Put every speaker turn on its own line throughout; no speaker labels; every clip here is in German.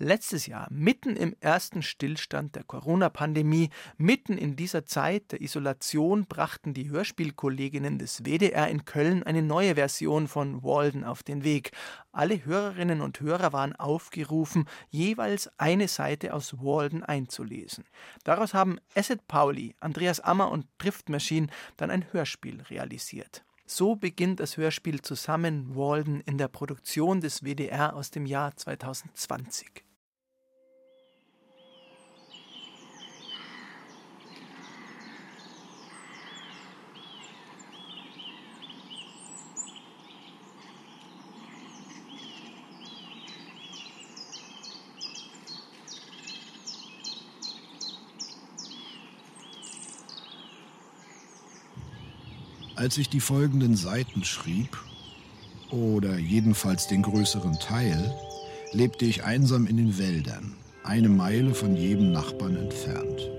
Letztes Jahr, mitten im ersten Stillstand der Corona-Pandemie, mitten in dieser Zeit der Isolation, brachten die Hörspielkolleginnen des WDR in Köln eine neue Version von Walden auf den Weg. Alle Hörerinnen und Hörer waren aufgerufen, jeweils eine Seite aus Walden einzulesen. Daraus haben Asset Pauli, Andreas Ammer und Drift Machine dann ein Hörspiel realisiert. So beginnt das Hörspiel Zusammen Walden in der Produktion des WDR aus dem Jahr 2020.
Als ich die folgenden Seiten schrieb, oder jedenfalls den größeren Teil, lebte ich einsam in den Wäldern, eine Meile von jedem Nachbarn entfernt.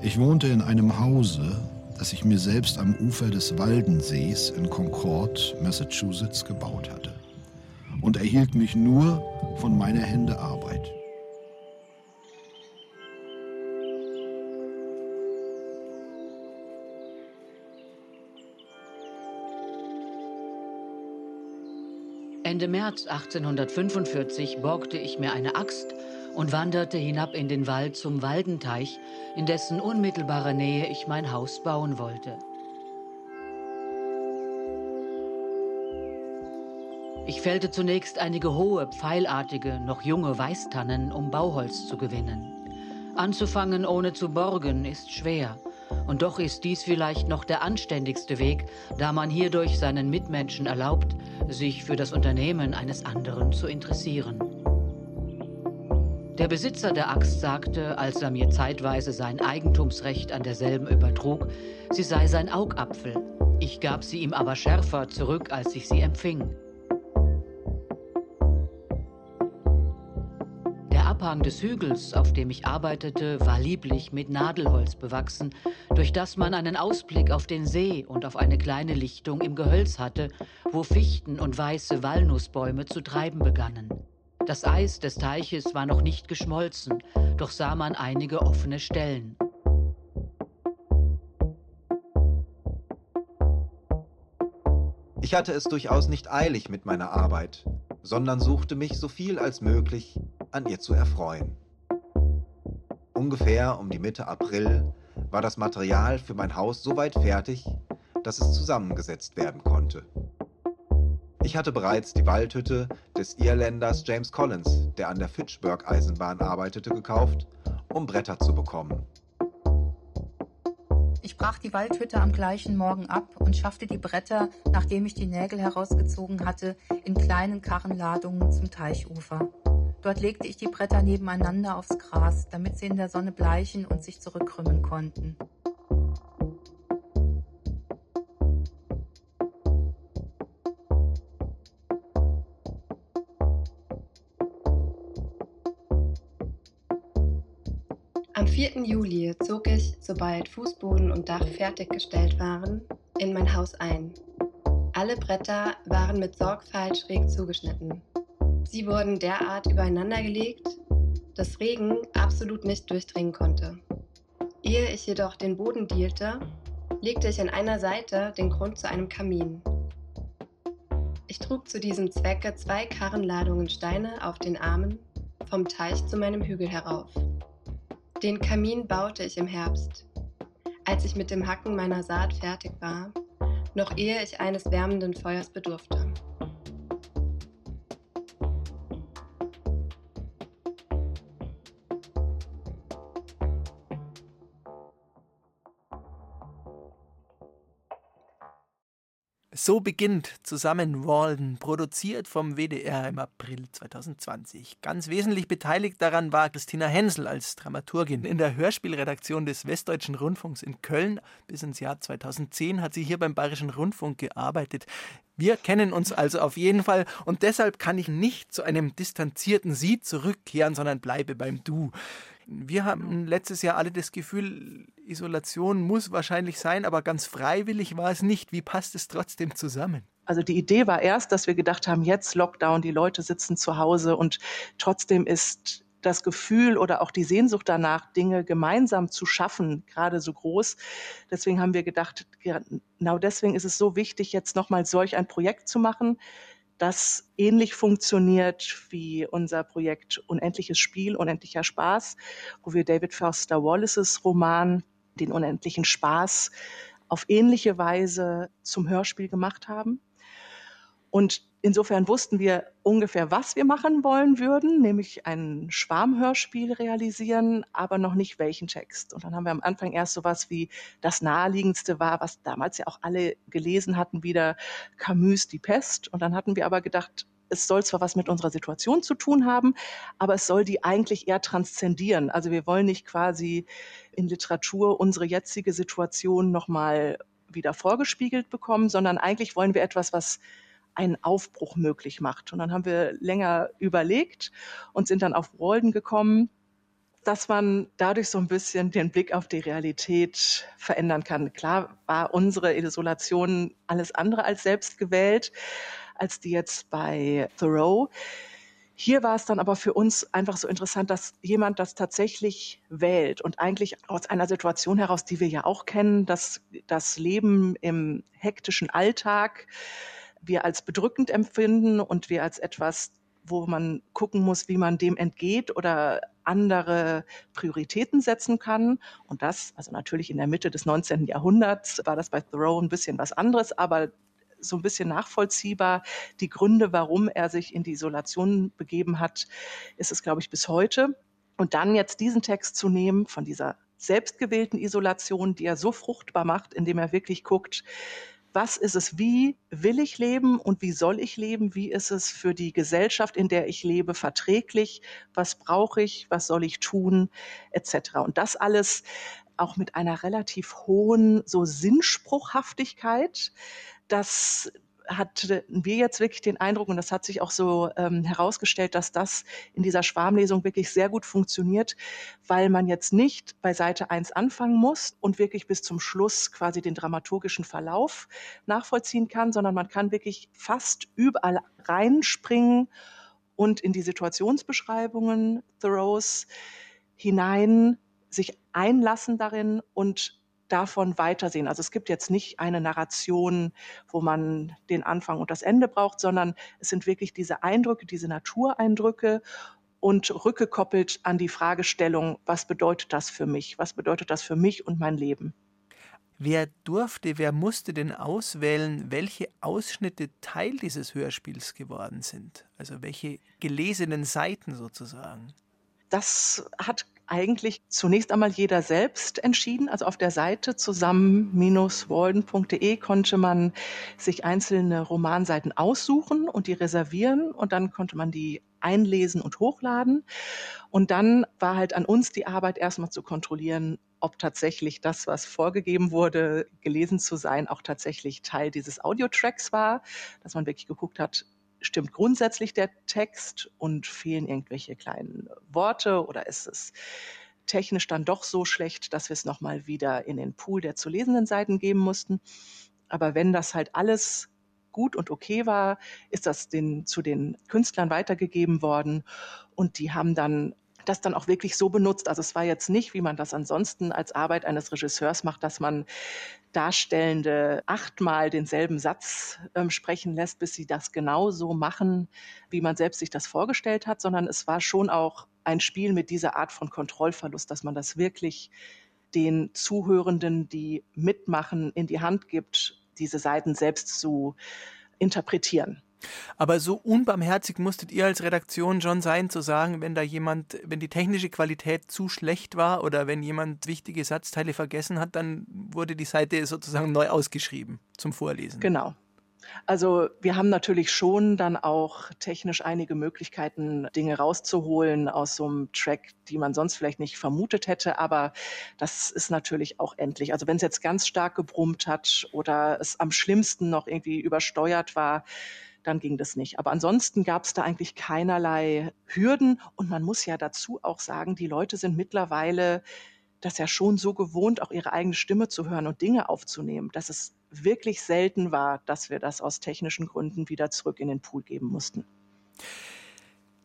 Ich wohnte in einem Hause, das ich mir selbst am Ufer des Waldensees in Concord, Massachusetts gebaut hatte und erhielt mich nur von meiner Hände Arbeit.
Ende März 1845 borgte ich mir eine Axt und wanderte hinab in den Wald zum Waldenteich, in dessen unmittelbarer Nähe ich mein Haus bauen wollte. Ich fällte zunächst einige hohe, pfeilartige, noch junge Weißtannen, um Bauholz zu gewinnen. Anzufangen ohne zu borgen ist schwer. Und doch ist dies vielleicht noch der anständigste Weg, da man hierdurch seinen Mitmenschen erlaubt, sich für das Unternehmen eines anderen zu interessieren. Der Besitzer der Axt sagte, als er mir zeitweise sein Eigentumsrecht an derselben übertrug, sie sei sein Augapfel. Ich gab sie ihm aber schärfer zurück, als ich sie empfing. Abhang des Hügels, auf dem ich arbeitete, war lieblich mit Nadelholz bewachsen, durch das man einen Ausblick auf den See und auf eine kleine Lichtung im Gehölz hatte, wo Fichten und weiße Walnussbäume zu treiben begannen. Das Eis des Teiches war noch nicht geschmolzen, doch sah man einige offene Stellen.
Ich hatte es durchaus nicht eilig mit meiner Arbeit, sondern suchte mich so viel als möglich an ihr zu erfreuen. Ungefähr um die Mitte April war das Material für mein Haus so weit fertig, dass es zusammengesetzt werden konnte. Ich hatte bereits die Waldhütte des Irländers James Collins, der an der Fitchburg-Eisenbahn arbeitete, gekauft, um Bretter zu bekommen.
Ich brach die Waldhütte am gleichen Morgen ab und schaffte die Bretter, nachdem ich die Nägel herausgezogen hatte, in kleinen Karrenladungen zum Teichufer. Dort legte ich die Bretter nebeneinander aufs Gras, damit sie in der Sonne bleichen und sich zurückkrümmen konnten.
Am 4. Juli zog ich, sobald Fußboden und Dach fertiggestellt waren, in mein Haus ein. Alle Bretter waren mit Sorgfalt schräg zugeschnitten. Sie wurden derart übereinander gelegt, dass Regen absolut nicht durchdringen konnte. Ehe ich jedoch den Boden dielte, legte ich an einer Seite den Grund zu einem Kamin. Ich trug zu diesem Zwecke zwei Karrenladungen Steine auf den Armen vom Teich zu meinem Hügel herauf. Den Kamin baute ich im Herbst, als ich mit dem Hacken meiner Saat fertig war, noch ehe ich eines wärmenden Feuers bedurfte.
So beginnt zusammen Walden, produziert vom WDR im April 2020. Ganz wesentlich beteiligt daran war Christina Hensel als Dramaturgin. In der Hörspielredaktion des Westdeutschen Rundfunks in Köln bis ins Jahr 2010 hat sie hier beim Bayerischen Rundfunk gearbeitet. Wir kennen uns also auf jeden Fall und deshalb kann ich nicht zu einem distanzierten Sie zurückkehren, sondern bleibe beim Du. Wir haben letztes Jahr alle das Gefühl, Isolation muss wahrscheinlich sein, aber ganz freiwillig war es nicht. Wie passt es trotzdem zusammen?
Also die Idee war erst, dass wir gedacht haben, jetzt Lockdown, die Leute sitzen zu Hause und trotzdem ist das Gefühl oder auch die Sehnsucht danach, Dinge gemeinsam zu schaffen, gerade so groß. Deswegen haben wir gedacht, genau deswegen ist es so wichtig, jetzt nochmal solch ein Projekt zu machen, das ähnlich funktioniert wie unser Projekt Unendliches Spiel, Unendlicher Spaß, wo wir David Foster Wallaces Roman Den unendlichen Spaß auf ähnliche Weise zum Hörspiel gemacht haben. Und insofern wussten wir ungefähr, was wir machen wollen würden, nämlich ein Schwarmhörspiel realisieren, aber noch nicht welchen Text. Und dann haben wir am Anfang erst sowas wie das naheliegendste war, was damals ja auch alle gelesen hatten, wieder Camus Die Pest. Und dann hatten wir aber gedacht, es soll zwar was mit unserer Situation zu tun haben, aber es soll die eigentlich eher transzendieren. Also wir wollen nicht quasi in Literatur unsere jetzige Situation nochmal wieder vorgespiegelt bekommen, sondern eigentlich wollen wir etwas, was einen Aufbruch möglich macht. Und dann haben wir länger überlegt und sind dann auf Walden gekommen, dass man dadurch so ein bisschen den Blick auf die Realität verändern kann. Klar war unsere Isolation alles andere als selbst gewählt, als die jetzt bei Thoreau. Hier war es dann aber für uns einfach so interessant, dass jemand das tatsächlich wählt und eigentlich aus einer Situation heraus, die wir ja auch kennen, dass das Leben im hektischen Alltag wir als bedrückend empfinden und wir als etwas, wo man gucken muss, wie man dem entgeht oder andere Prioritäten setzen kann. Und das, also natürlich in der Mitte des 19. Jahrhunderts, war das bei Thoreau ein bisschen was anderes, aber so ein bisschen nachvollziehbar. Die Gründe, warum er sich in die Isolation begeben hat, ist es, glaube ich, bis heute. Und dann jetzt diesen Text zu nehmen von dieser selbstgewählten Isolation, die er so fruchtbar macht, indem er wirklich guckt, was ist es, wie will ich leben und wie soll ich leben, wie ist es für die Gesellschaft, in der ich lebe, verträglich, was brauche ich, was soll ich tun, etc. Und das alles auch mit einer relativ hohen so Sinnspruchhaftigkeit, dass hatten wir jetzt wirklich den Eindruck, und das hat sich auch so ähm, herausgestellt, dass das in dieser Schwarmlesung wirklich sehr gut funktioniert, weil man jetzt nicht bei Seite 1 anfangen muss und wirklich bis zum Schluss quasi den dramaturgischen Verlauf nachvollziehen kann, sondern man kann wirklich fast überall reinspringen und in die Situationsbeschreibungen Thoreaus hinein sich einlassen darin und davon weitersehen. Also es gibt jetzt nicht eine Narration, wo man den Anfang und das Ende braucht, sondern es sind wirklich diese Eindrücke, diese Natureindrücke und rückgekoppelt an die Fragestellung, was bedeutet das für mich? Was bedeutet das für mich und mein Leben?
Wer durfte, wer musste denn auswählen, welche Ausschnitte Teil dieses Hörspiels geworden sind? Also welche gelesenen Seiten sozusagen?
Das hat eigentlich zunächst einmal jeder selbst entschieden. Also auf der Seite zusammen-walden.de konnte man sich einzelne Romanseiten aussuchen und die reservieren und dann konnte man die einlesen und hochladen. Und dann war halt an uns die Arbeit erstmal zu kontrollieren, ob tatsächlich das, was vorgegeben wurde, gelesen zu sein, auch tatsächlich Teil dieses Audiotracks war, dass man wirklich geguckt hat, stimmt grundsätzlich der Text und fehlen irgendwelche kleinen Worte oder ist es technisch dann doch so schlecht, dass wir es nochmal wieder in den Pool der zu lesenden Seiten geben mussten. Aber wenn das halt alles gut und okay war, ist das den, zu den Künstlern weitergegeben worden und die haben dann das dann auch wirklich so benutzt. Also es war jetzt nicht, wie man das ansonsten als Arbeit eines Regisseurs macht, dass man Darstellende achtmal denselben Satz ähm, sprechen lässt, bis sie das genau so machen, wie man selbst sich das vorgestellt hat, sondern es war schon auch ein Spiel mit dieser Art von Kontrollverlust, dass man das wirklich den Zuhörenden, die mitmachen, in die Hand gibt, diese Seiten selbst zu interpretieren.
Aber so unbarmherzig musstet ihr als Redaktion schon sein, zu sagen, wenn da jemand, wenn die technische Qualität zu schlecht war oder wenn jemand wichtige Satzteile vergessen hat, dann wurde die Seite sozusagen neu ausgeschrieben zum Vorlesen.
Genau. Also wir haben natürlich schon dann auch technisch einige Möglichkeiten, Dinge rauszuholen aus so einem Track, die man sonst vielleicht nicht vermutet hätte, aber das ist natürlich auch endlich. Also wenn es jetzt ganz stark gebrummt hat oder es am schlimmsten noch irgendwie übersteuert war, dann ging das nicht. Aber ansonsten gab es da eigentlich keinerlei Hürden. Und man muss ja dazu auch sagen, die Leute sind mittlerweile das ja schon so gewohnt, auch ihre eigene Stimme zu hören und Dinge aufzunehmen, dass es wirklich selten war, dass wir das aus technischen Gründen wieder zurück in den Pool geben mussten.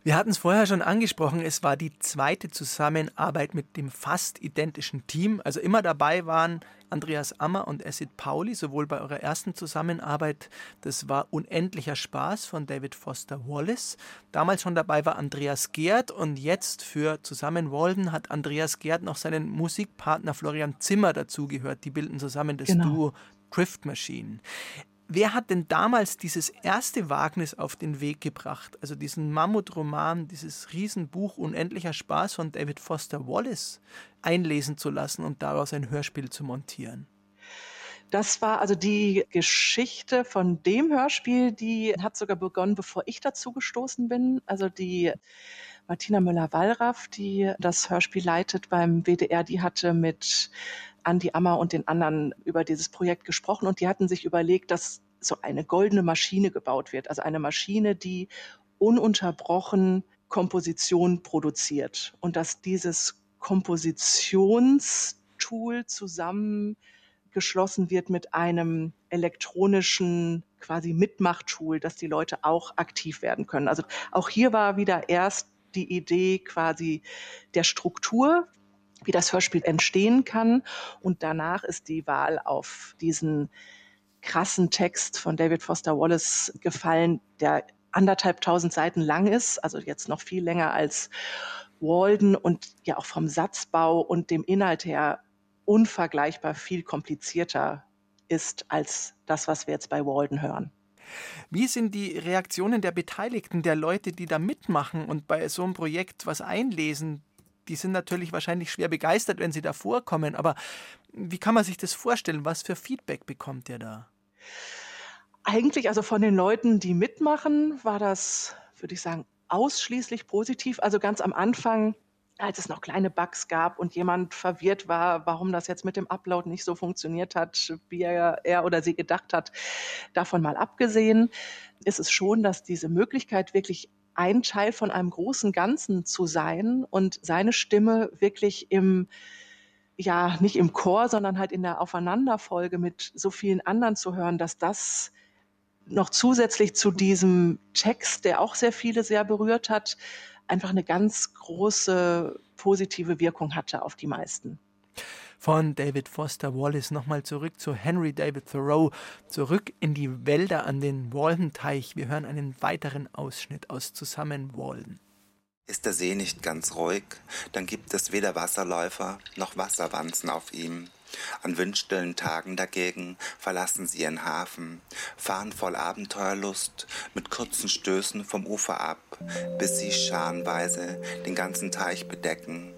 Wir hatten es vorher schon angesprochen, es war die zweite Zusammenarbeit mit dem fast identischen Team. Also immer dabei waren Andreas Ammer und Acid Pauli, sowohl bei eurer ersten Zusammenarbeit, das war Unendlicher Spaß von David Foster Wallace. Damals schon dabei war Andreas Gerd und jetzt für Zusammen Walden hat Andreas Gerd noch seinen Musikpartner Florian Zimmer dazugehört. Die bilden zusammen das genau. Duo Drift Machine. Wer hat denn damals dieses erste Wagnis auf den Weg gebracht? Also diesen Mammutroman, dieses Riesenbuch Unendlicher Spaß von David Foster Wallace einlesen zu lassen und daraus ein Hörspiel zu montieren?
Das war also die Geschichte von dem Hörspiel, die hat sogar begonnen, bevor ich dazu gestoßen bin. Also die Martina Müller-Wallraff, die das Hörspiel leitet beim WDR, die hatte mit Andi Ammer und den anderen über dieses Projekt gesprochen und die hatten sich überlegt, dass so eine goldene Maschine gebaut wird. Also eine Maschine, die ununterbrochen Komposition produziert und dass dieses Kompositionstool zusammengeschlossen wird mit einem elektronischen quasi Mitmachtool, dass die Leute auch aktiv werden können. Also auch hier war wieder erst die Idee quasi der Struktur, wie das Hörspiel entstehen kann. Und danach ist die Wahl auf diesen krassen Text von David Foster Wallace gefallen, der anderthalb tausend Seiten lang ist, also jetzt noch viel länger als Walden und ja auch vom Satzbau und dem Inhalt her unvergleichbar viel komplizierter ist als das, was wir jetzt bei Walden hören.
Wie sind die Reaktionen der Beteiligten, der Leute, die da mitmachen und bei so einem Projekt was einlesen? Die sind natürlich wahrscheinlich schwer begeistert, wenn sie da vorkommen, aber wie kann man sich das vorstellen? Was für Feedback bekommt ihr da?
Eigentlich, also von den Leuten, die mitmachen, war das, würde ich sagen, ausschließlich positiv. Also ganz am Anfang als es noch kleine Bugs gab und jemand verwirrt war, warum das jetzt mit dem Upload nicht so funktioniert hat, wie er, er oder sie gedacht hat. Davon mal abgesehen, ist es schon, dass diese Möglichkeit wirklich ein Teil von einem großen Ganzen zu sein und seine Stimme wirklich im ja, nicht im Chor, sondern halt in der Aufeinanderfolge mit so vielen anderen zu hören, dass das noch zusätzlich zu diesem Text, der auch sehr viele sehr berührt hat, einfach eine ganz große positive Wirkung hatte auf die meisten.
Von David Foster Wallace nochmal zurück zu Henry David Thoreau, zurück in die Wälder an den Waldenteich. Wir hören einen weiteren Ausschnitt aus Zusammen Walden.
Ist der See nicht ganz ruhig, dann gibt es weder Wasserläufer noch Wasserwanzen auf ihm. An windstillen Tagen dagegen verlassen sie ihren Hafen, fahren voll Abenteuerlust mit kurzen Stößen vom Ufer ab, bis sie scharenweise den ganzen Teich bedecken.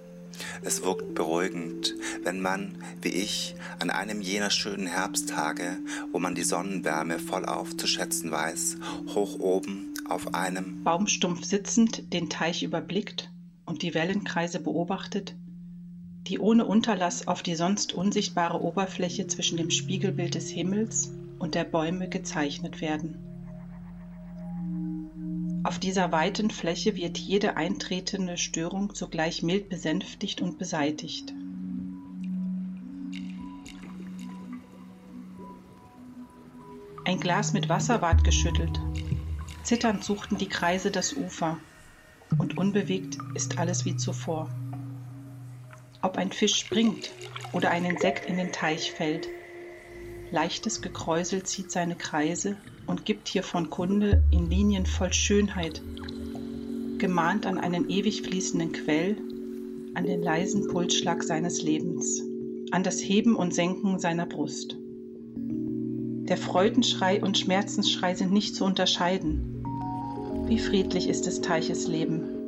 Es wirkt beruhigend, wenn man, wie ich, an einem jener schönen Herbsttage, wo man die Sonnenwärme voll aufzuschätzen weiß, hoch oben auf einem
Baumstumpf sitzend den Teich überblickt und die Wellenkreise beobachtet, die ohne Unterlass auf die sonst unsichtbare Oberfläche zwischen dem Spiegelbild des Himmels und der Bäume gezeichnet werden. Auf dieser weiten Fläche wird jede eintretende Störung sogleich mild besänftigt und beseitigt. Ein Glas mit Wasser ward geschüttelt. Zitternd suchten die Kreise das Ufer, und unbewegt ist alles wie zuvor. Ob ein Fisch springt oder ein Insekt in den Teich fällt. Leichtes Gekräusel zieht seine Kreise und gibt hiervon Kunde in Linien voll Schönheit, gemahnt an einen ewig fließenden Quell, an den leisen Pulsschlag seines Lebens, an das Heben und Senken seiner Brust. Der Freudenschrei und Schmerzensschrei sind nicht zu unterscheiden. Wie friedlich ist des Teiches Leben.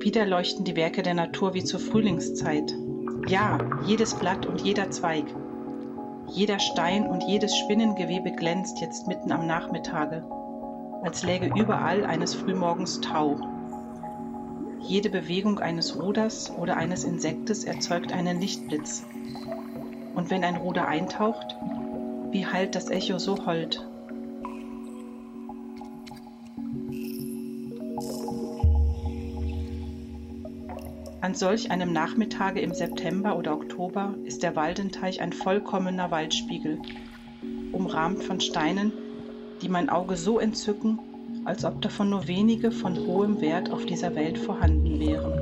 Wieder leuchten die Werke der Natur wie zur Frühlingszeit. Ja, jedes Blatt und jeder Zweig, Jeder Stein und jedes Spinnengewebe glänzt jetzt mitten am Nachmittage, als läge überall eines Frühmorgens Tau. Jede Bewegung eines Ruders oder eines Insektes erzeugt einen Lichtblitz. Und wenn ein Ruder eintaucht, wie hallt das Echo so hold? An solch einem Nachmittage im September oder Oktober ist der Waldenteich ein vollkommener Waldspiegel, umrahmt von Steinen, die mein Auge so entzücken, als ob davon nur wenige von hohem Wert auf dieser Welt vorhanden wären.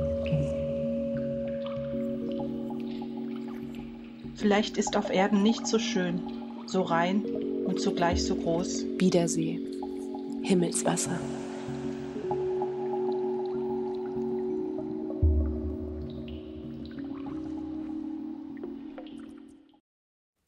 Vielleicht ist auf Erden nicht so schön, so rein und zugleich so groß.
Biedersee, Himmelswasser.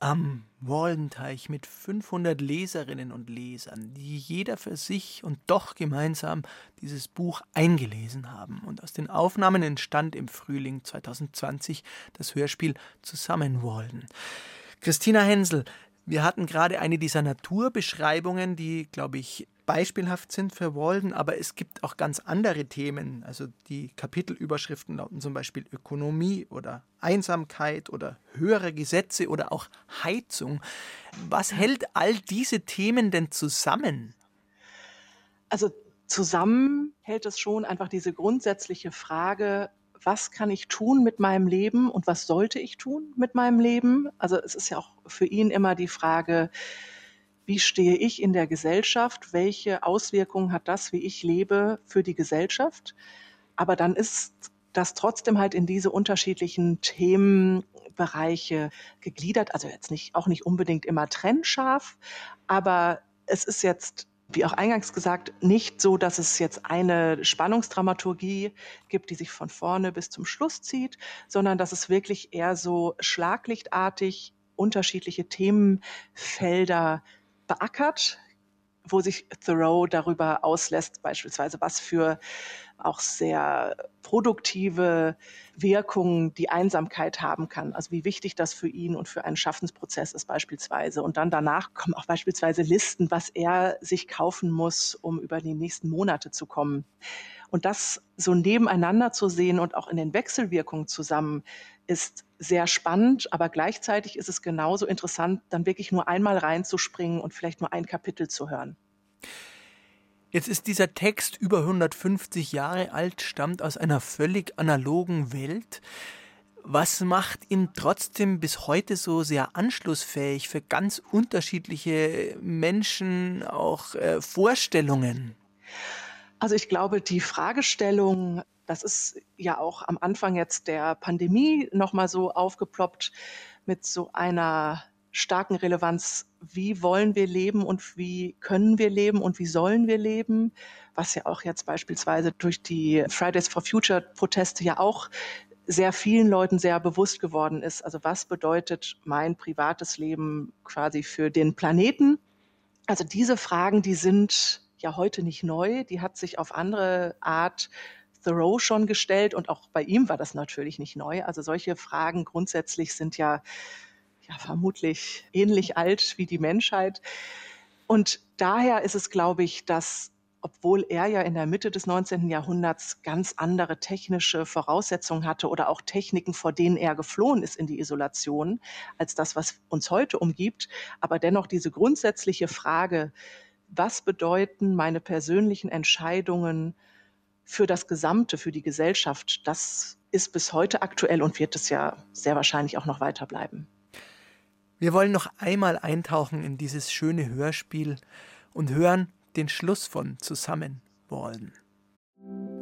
Am Waldenteich mit 500 Leserinnen und Lesern, die jeder für sich und doch gemeinsam dieses Buch eingelesen haben. Und aus den Aufnahmen entstand im Frühling 2020 das Hörspiel Zusammenwalden. Christina Hensel, wir hatten gerade eine dieser Naturbeschreibungen, die, glaube ich, beispielhaft sind für Walden, aber es gibt auch ganz andere Themen. Also die Kapitelüberschriften lauten zum Beispiel Ökonomie oder Einsamkeit oder höhere Gesetze oder auch Heizung. Was hält all diese Themen denn zusammen?
Also zusammen hält es schon einfach diese grundsätzliche Frage, was kann ich tun mit meinem Leben und was sollte ich tun mit meinem Leben? Also es ist ja auch für ihn immer die Frage, wie stehe ich in der Gesellschaft, welche Auswirkungen hat das, wie ich lebe, für die Gesellschaft. Aber dann ist das trotzdem halt in diese unterschiedlichen Themenbereiche gegliedert. Also jetzt nicht, auch nicht unbedingt immer trennscharf, aber es ist jetzt wie auch eingangs gesagt, nicht so, dass es jetzt eine Spannungsdramaturgie gibt, die sich von vorne bis zum Schluss zieht, sondern dass es wirklich eher so schlaglichtartig unterschiedliche Themenfelder beackert, wo sich Thoreau darüber auslässt, beispielsweise was für auch sehr produktive Wirkungen die Einsamkeit haben kann. Also wie wichtig das für ihn und für einen Schaffensprozess ist beispielsweise. Und dann danach kommen auch beispielsweise Listen, was er sich kaufen muss, um über die nächsten Monate zu kommen. Und das so nebeneinander zu sehen und auch in den Wechselwirkungen zusammen ist sehr spannend, aber gleichzeitig ist es genauso interessant, dann wirklich nur einmal reinzuspringen und vielleicht nur ein Kapitel zu hören.
Jetzt ist dieser Text über 150 Jahre alt, stammt aus einer völlig analogen Welt. Was macht ihn trotzdem bis heute so sehr anschlussfähig für ganz unterschiedliche Menschen, auch äh, Vorstellungen?
Also ich glaube, die Fragestellung, das ist ja auch am Anfang jetzt der Pandemie nochmal so aufgeploppt mit so einer starken Relevanz, wie wollen wir leben und wie können wir leben und wie sollen wir leben, was ja auch jetzt beispielsweise durch die Fridays for Future Proteste ja auch sehr vielen Leuten sehr bewusst geworden ist. Also was bedeutet mein privates Leben quasi für den Planeten? Also diese Fragen, die sind ja heute nicht neu, die hat sich auf andere Art Thoreau schon gestellt und auch bei ihm war das natürlich nicht neu. Also solche Fragen grundsätzlich sind ja ja vermutlich ähnlich alt wie die Menschheit. Und daher ist es, glaube ich, dass obwohl er ja in der Mitte des 19. Jahrhunderts ganz andere technische Voraussetzungen hatte oder auch Techniken, vor denen er geflohen ist in die Isolation, als das, was uns heute umgibt, aber dennoch diese grundsätzliche Frage, was bedeuten meine persönlichen Entscheidungen für das Gesamte, für die Gesellschaft, das ist bis heute aktuell und wird es ja sehr wahrscheinlich auch noch weiter bleiben.
Wir wollen noch einmal eintauchen in dieses schöne Hörspiel und hören den Schluss von Zusammenwalden.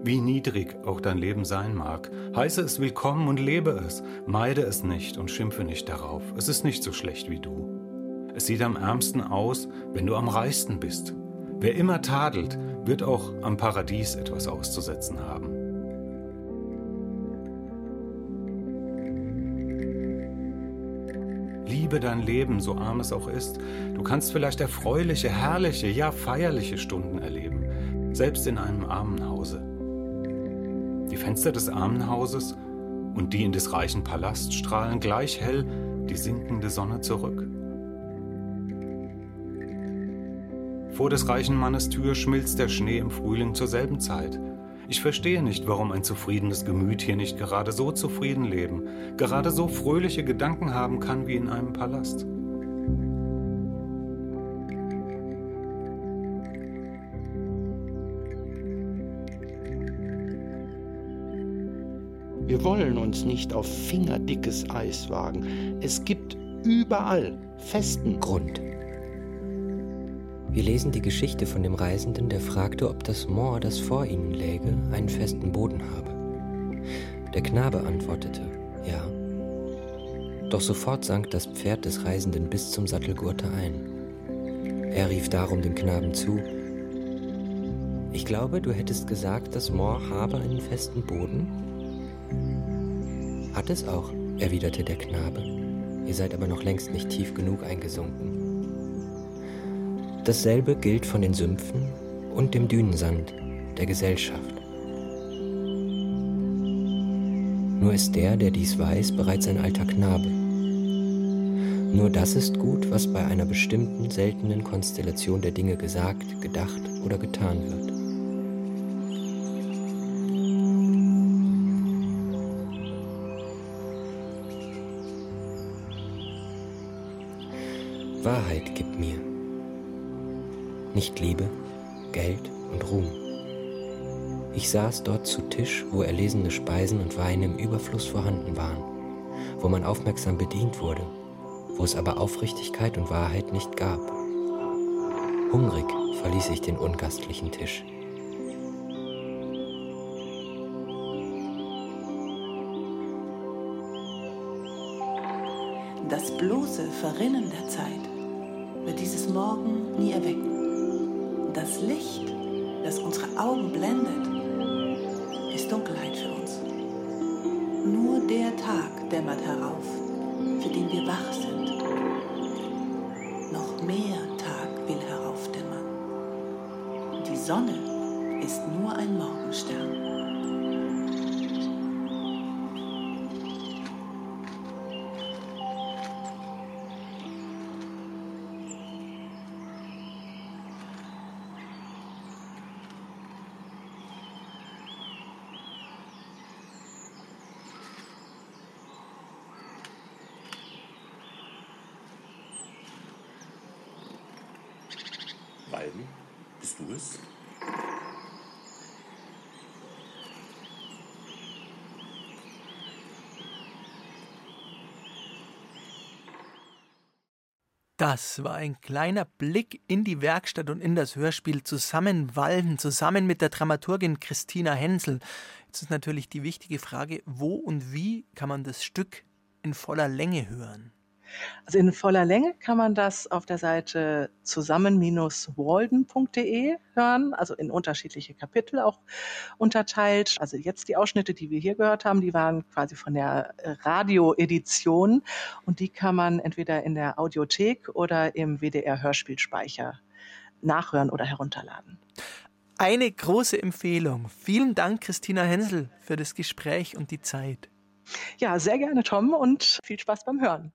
Wie niedrig auch dein Leben sein mag, heiße es willkommen und lebe es, meide es nicht und schimpfe nicht darauf. Es ist nicht so schlecht wie du. Es sieht am ärmsten aus, wenn du am reichsten bist. Wer immer tadelt, wird auch am Paradies etwas auszusetzen haben. Liebe dein Leben, so arm es auch ist. Du kannst vielleicht erfreuliche, herrliche, ja feierliche Stunden erleben, selbst in einem Armenhause. Die Fenster des Armenhauses und die in des reichen Palast strahlen gleich hell die sinkende Sonne zurück. Vor des reichen Mannes Tür schmilzt der Schnee im Frühling zur selben Zeit. Ich verstehe nicht, warum ein zufriedenes Gemüt hier nicht gerade so zufrieden leben, gerade so fröhliche Gedanken haben kann wie in einem Palast.
Wir wollen uns nicht auf fingerdickes Eis wagen. Es gibt überall festen Grund.
Wir lesen die Geschichte von dem Reisenden, der fragte, ob das Moor, das vor ihnen läge, einen festen Boden habe. Der Knabe antwortete, ja. Doch sofort sank das Pferd des Reisenden bis zum Sattelgurte ein. Er rief darum dem Knaben zu, ich glaube, du hättest gesagt, das Moor habe einen festen Boden? Hat es auch, erwiderte der Knabe. Ihr seid aber noch längst nicht tief genug eingesunken. Dasselbe gilt von den Sümpfen und dem Dünensand der Gesellschaft. Nur ist der, der dies weiß, bereits ein alter Knabe. Nur das ist gut, was bei einer bestimmten seltenen Konstellation der Dinge gesagt, gedacht oder getan wird. Wahrheit gib mir. Nicht Liebe, Geld und Ruhm. Ich saß dort zu Tisch, wo erlesene Speisen und Weine im Überfluss vorhanden waren, wo man aufmerksam bedient wurde, wo es aber Aufrichtigkeit und Wahrheit nicht gab. Hungrig verließ ich den ungastlichen Tisch.
Das bloße Verrinnen der Zeit wird dieses Morgen nie erwecken. Das Licht, das unsere Augen blendet, ist Dunkelheit für uns. Nur der Tag dämmert herauf, für den wir wach sind. Noch mehr Tag will heraufdämmern. Die Sonne ist nur ein Morgenstern.
Das war ein kleiner Blick in die Werkstatt und in das Hörspiel zusammen Walden, zusammen mit der Dramaturgin Christina Hensel. Jetzt ist natürlich die wichtige Frage, wo und wie kann man das Stück in voller Länge hören?
Also in voller Länge kann man das auf der Seite zusammen-walden.de hören, also in unterschiedliche Kapitel auch unterteilt. Also jetzt die Ausschnitte, die wir hier gehört haben, die waren quasi von der Radioedition und die kann man entweder in der Audiothek oder im WDR Hörspielspeicher nachhören oder herunterladen.
Eine große Empfehlung. Vielen Dank, Christina Hensel, für das Gespräch und die Zeit.
Ja, sehr gerne, Tom, und viel Spaß beim Hören.